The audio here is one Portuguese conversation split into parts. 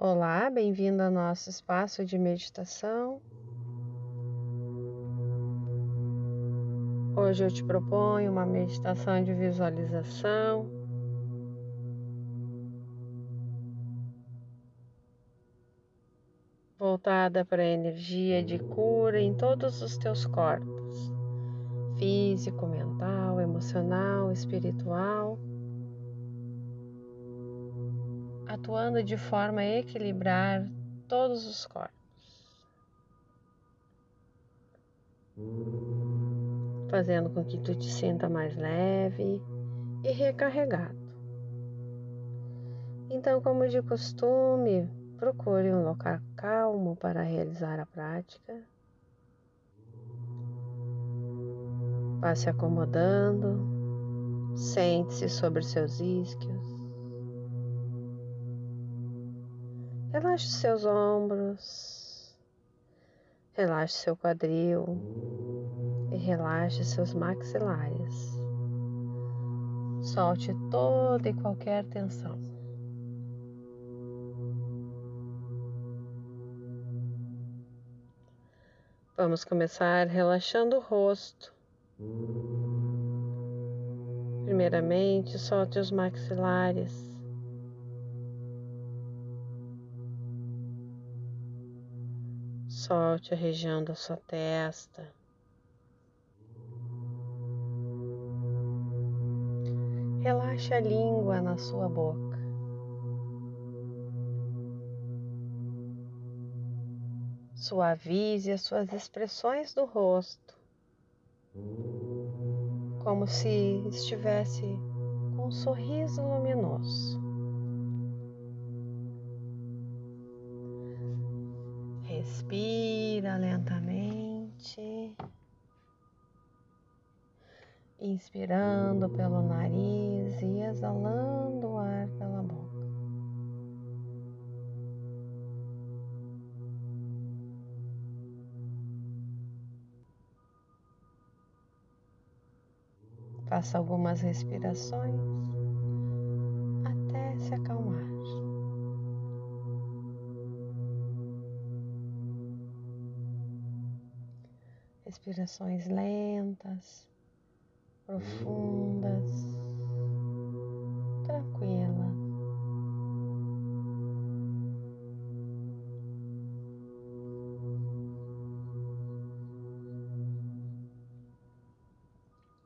Olá, bem-vindo ao nosso espaço de meditação. Hoje eu te proponho uma meditação de visualização. Voltada para a energia de cura em todos os teus corpos físico, mental, emocional, espiritual atuando de forma a equilibrar todos os corpos. Fazendo com que tu te sinta mais leve e recarregado. Então, como de costume, procure um local calmo para realizar a prática. Vá se acomodando, sente-se sobre seus isquios. Relaxe seus ombros, relaxe seu quadril e relaxe seus maxilares. Solte toda e qualquer tensão. Vamos começar relaxando o rosto. Primeiramente, solte os maxilares. Solte a região da sua testa. Relaxe a língua na sua boca. Suavize as suas expressões do rosto, como se estivesse com um sorriso luminoso. Respira lentamente. Inspirando pelo nariz e exalando o ar pela boca. Faça algumas respirações até se acalmar. Respirações lentas, profundas, tranquila.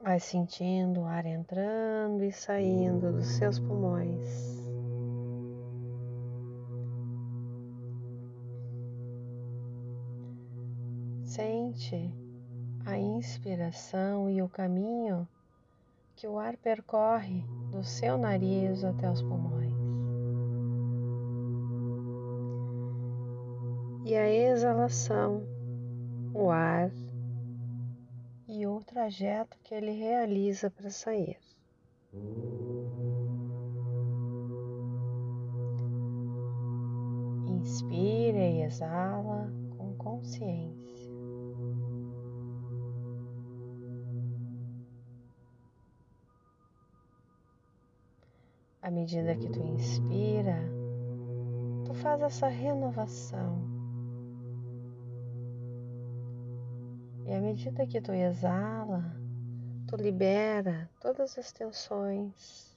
Vai sentindo o ar entrando e saindo dos seus pulmões. Sente a inspiração e o caminho que o ar percorre do seu nariz até os pulmões. E a exalação, o ar e o trajeto que ele realiza para sair. Inspira e exala com consciência. À medida que tu inspira, tu faz essa renovação. E à medida que tu exala, tu libera todas as tensões.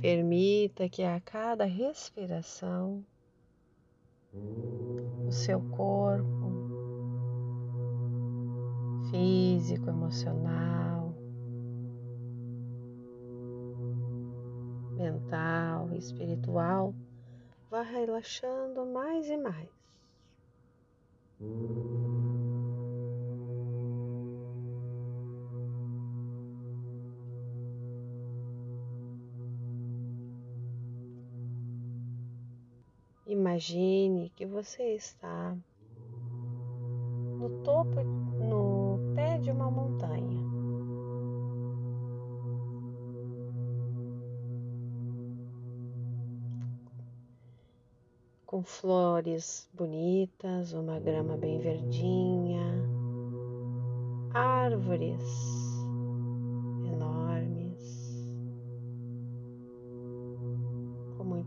Permita que a cada respiração o seu corpo físico, emocional, mental, espiritual, vá relaxando mais e mais. Imagine que você está no topo, no pé de uma montanha. Com flores bonitas, uma grama bem verdinha, árvores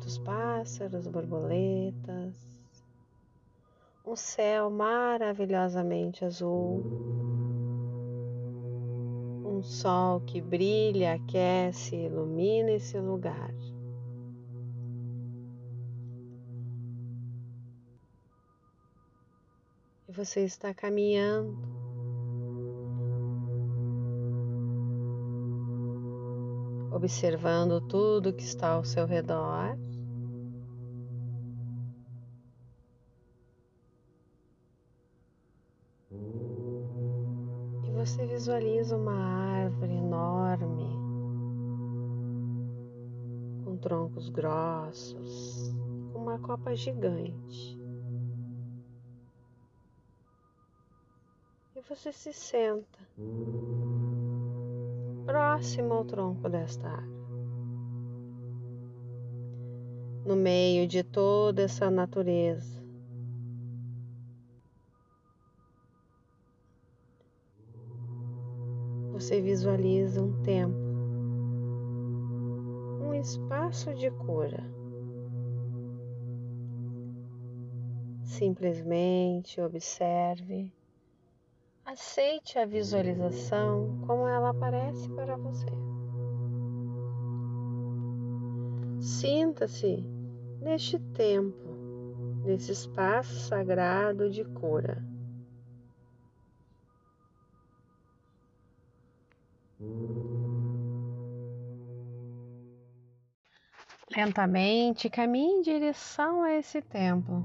muitos pássaros, borboletas, um céu maravilhosamente azul, um sol que brilha, aquece, ilumina esse lugar. E você está caminhando observando tudo que está ao seu redor. Você visualiza uma árvore enorme, com troncos grossos, com uma copa gigante. E você se senta próximo ao tronco desta árvore. No meio de toda essa natureza, você visualiza um tempo, um espaço de cura. Simplesmente observe Aceite a visualização como ela aparece para você. Sinta-se neste tempo, nesse espaço sagrado de cura. Lentamente caminhe em direção a esse templo,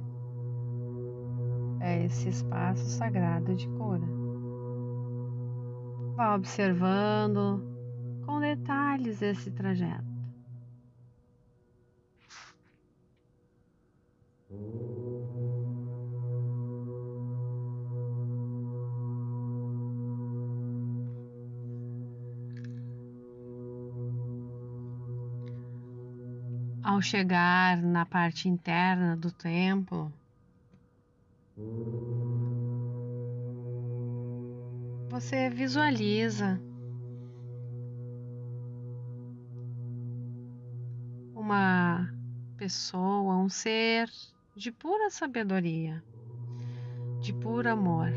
a esse espaço sagrado de cura. Vá observando com detalhes esse trajeto. Ao chegar na parte interna do templo, você visualiza uma pessoa, um ser de pura sabedoria, de puro amor.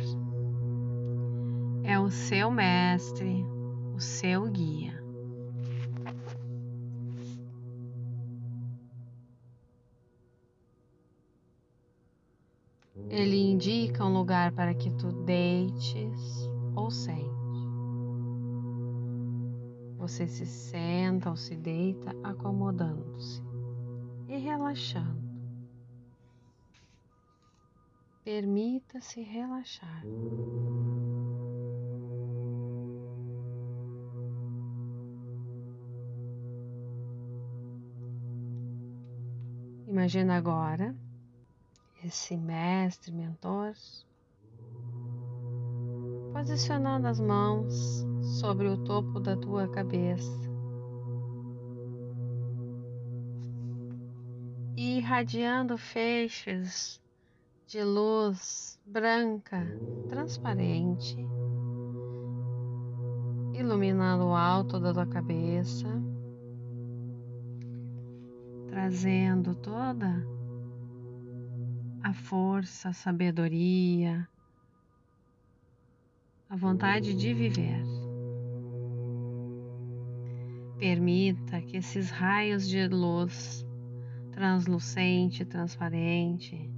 É o seu mestre, o seu guia. Ele indica um lugar para que tu deites ou sente. Você se senta ou se deita acomodando-se e relaxando. Permita-se relaxar. Imagina agora esse mestre, mentor, posicionando as mãos sobre o topo da tua cabeça e irradiando feixes de luz branca, transparente, iluminando o alto da tua cabeça, trazendo toda a força, a sabedoria, a vontade de viver. Permita que esses raios de luz translucente, transparente,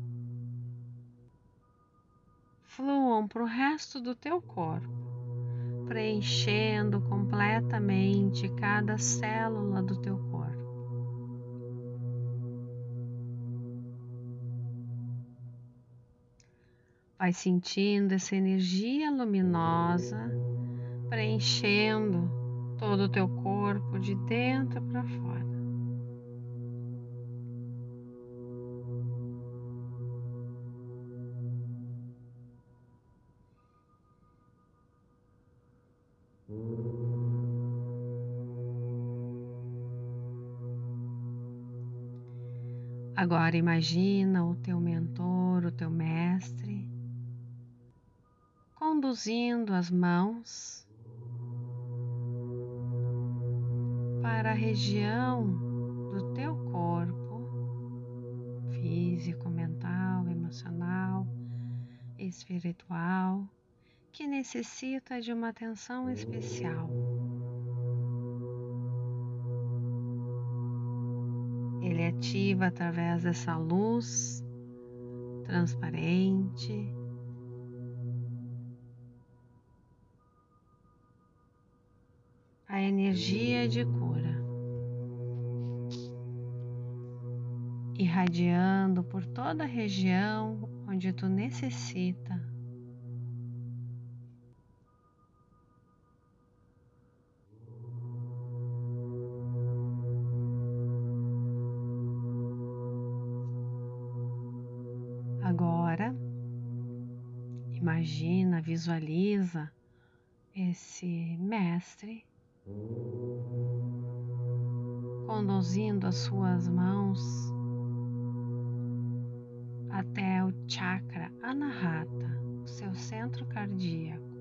fluam para o resto do teu corpo, preenchendo completamente cada célula do teu corpo. Vai sentindo essa energia luminosa preenchendo todo o teu corpo de dentro para fora. Agora imagina o teu mentor, o teu mestre, conduzindo as mãos para a região do teu corpo físico, mental, emocional, espiritual que necessita de uma atenção especial. Ele ativa através dessa luz transparente. A energia de cura, irradiando por toda a região onde tu necessita. Agora, imagina, visualiza esse mestre conduzindo as suas mãos até o chakra anahata, o seu centro cardíaco.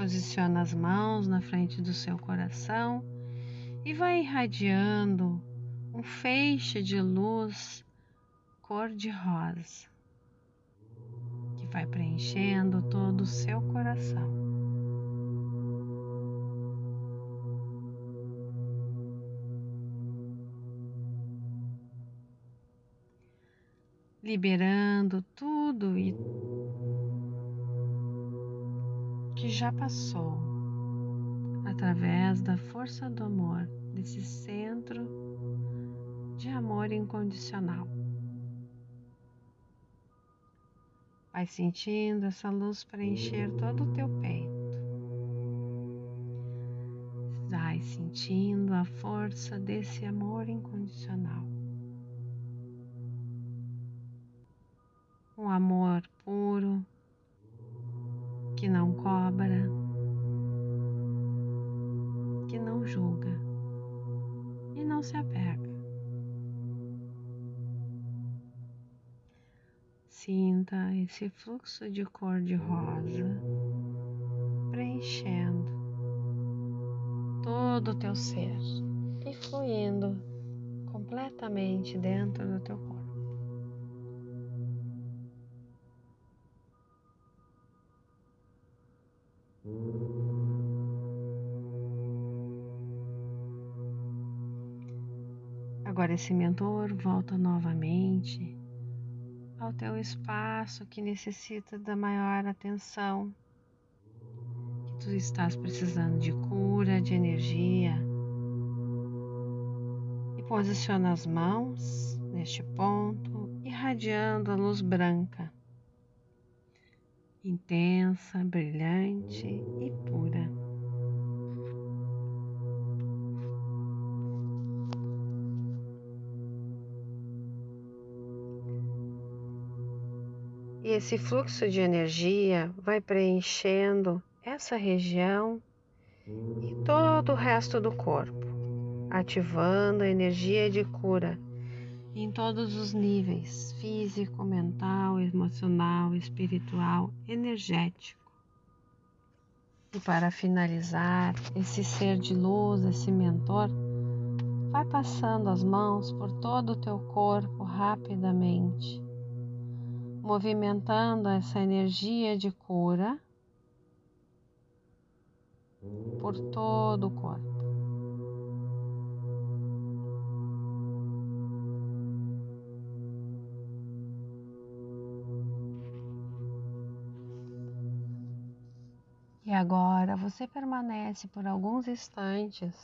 Posiciona as mãos na frente do seu coração e vai irradiando um feixe de luz cor-de-rosa que vai preenchendo todo o seu coração. Liberando tudo e que já passou através da força do amor, desse centro de amor incondicional. Vai sentindo essa luz preencher todo o teu peito. Vai sentindo a força desse amor incondicional. Um amor puro, esse fluxo de cor de rosa preenchendo todo o teu ser e fluindo completamente dentro do teu corpo. Agora esse mentor volta novamente ao teu espaço que necessita da maior atenção, que tu estás precisando de cura, de energia. E posiciona as mãos neste ponto, irradiando a luz branca intensa, brilhante e pura. E esse fluxo de energia vai preenchendo essa região e todo o resto do corpo, ativando a energia de cura em todos os níveis físico, mental, emocional, espiritual, energético. E para finalizar, esse ser de luz, esse mentor, vai passando as mãos por todo o teu corpo rapidamente, movimentando essa energia de cura por todo o corpo. E agora você permanece por alguns instantes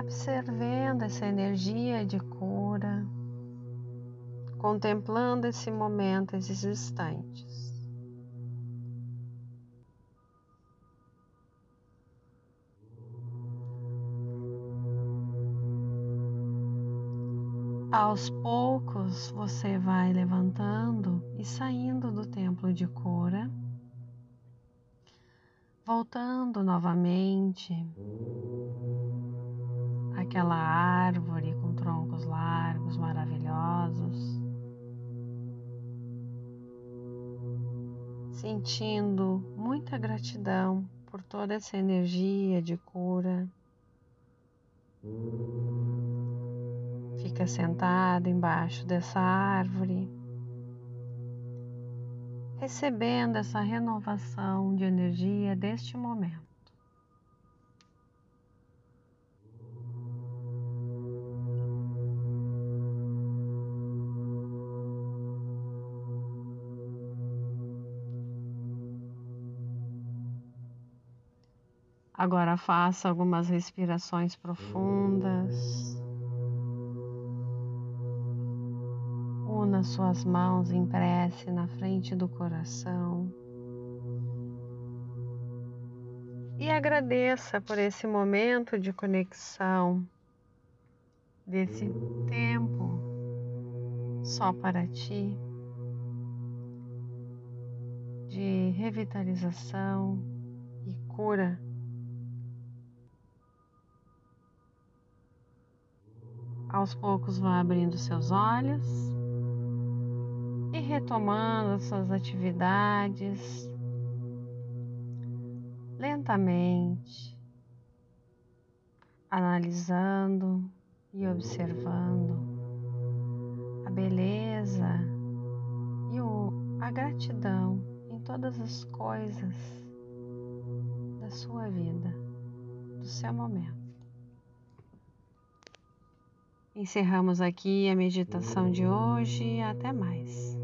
observando essa energia de cura, contemplando esse momento, esses instantes. Aos poucos você vai levantando e saindo do templo de cura voltando novamente aquela árvore com troncos largos, maravilhosos, sentindo muita gratidão por toda essa energia de cura. Fica sentado embaixo dessa árvore, recebendo essa renovação de energia deste momento. Agora faça algumas respirações profundas. Una suas mãos em prece na frente do coração. E agradeça por esse momento de conexão, desse tempo só para ti, de revitalização e cura. Aos poucos vá abrindo seus olhos e retomando suas atividades lentamente, analisando e observando a beleza e o, a gratidão em todas as coisas da sua vida, do seu momento. Encerramos aqui a meditação de hoje. Até mais.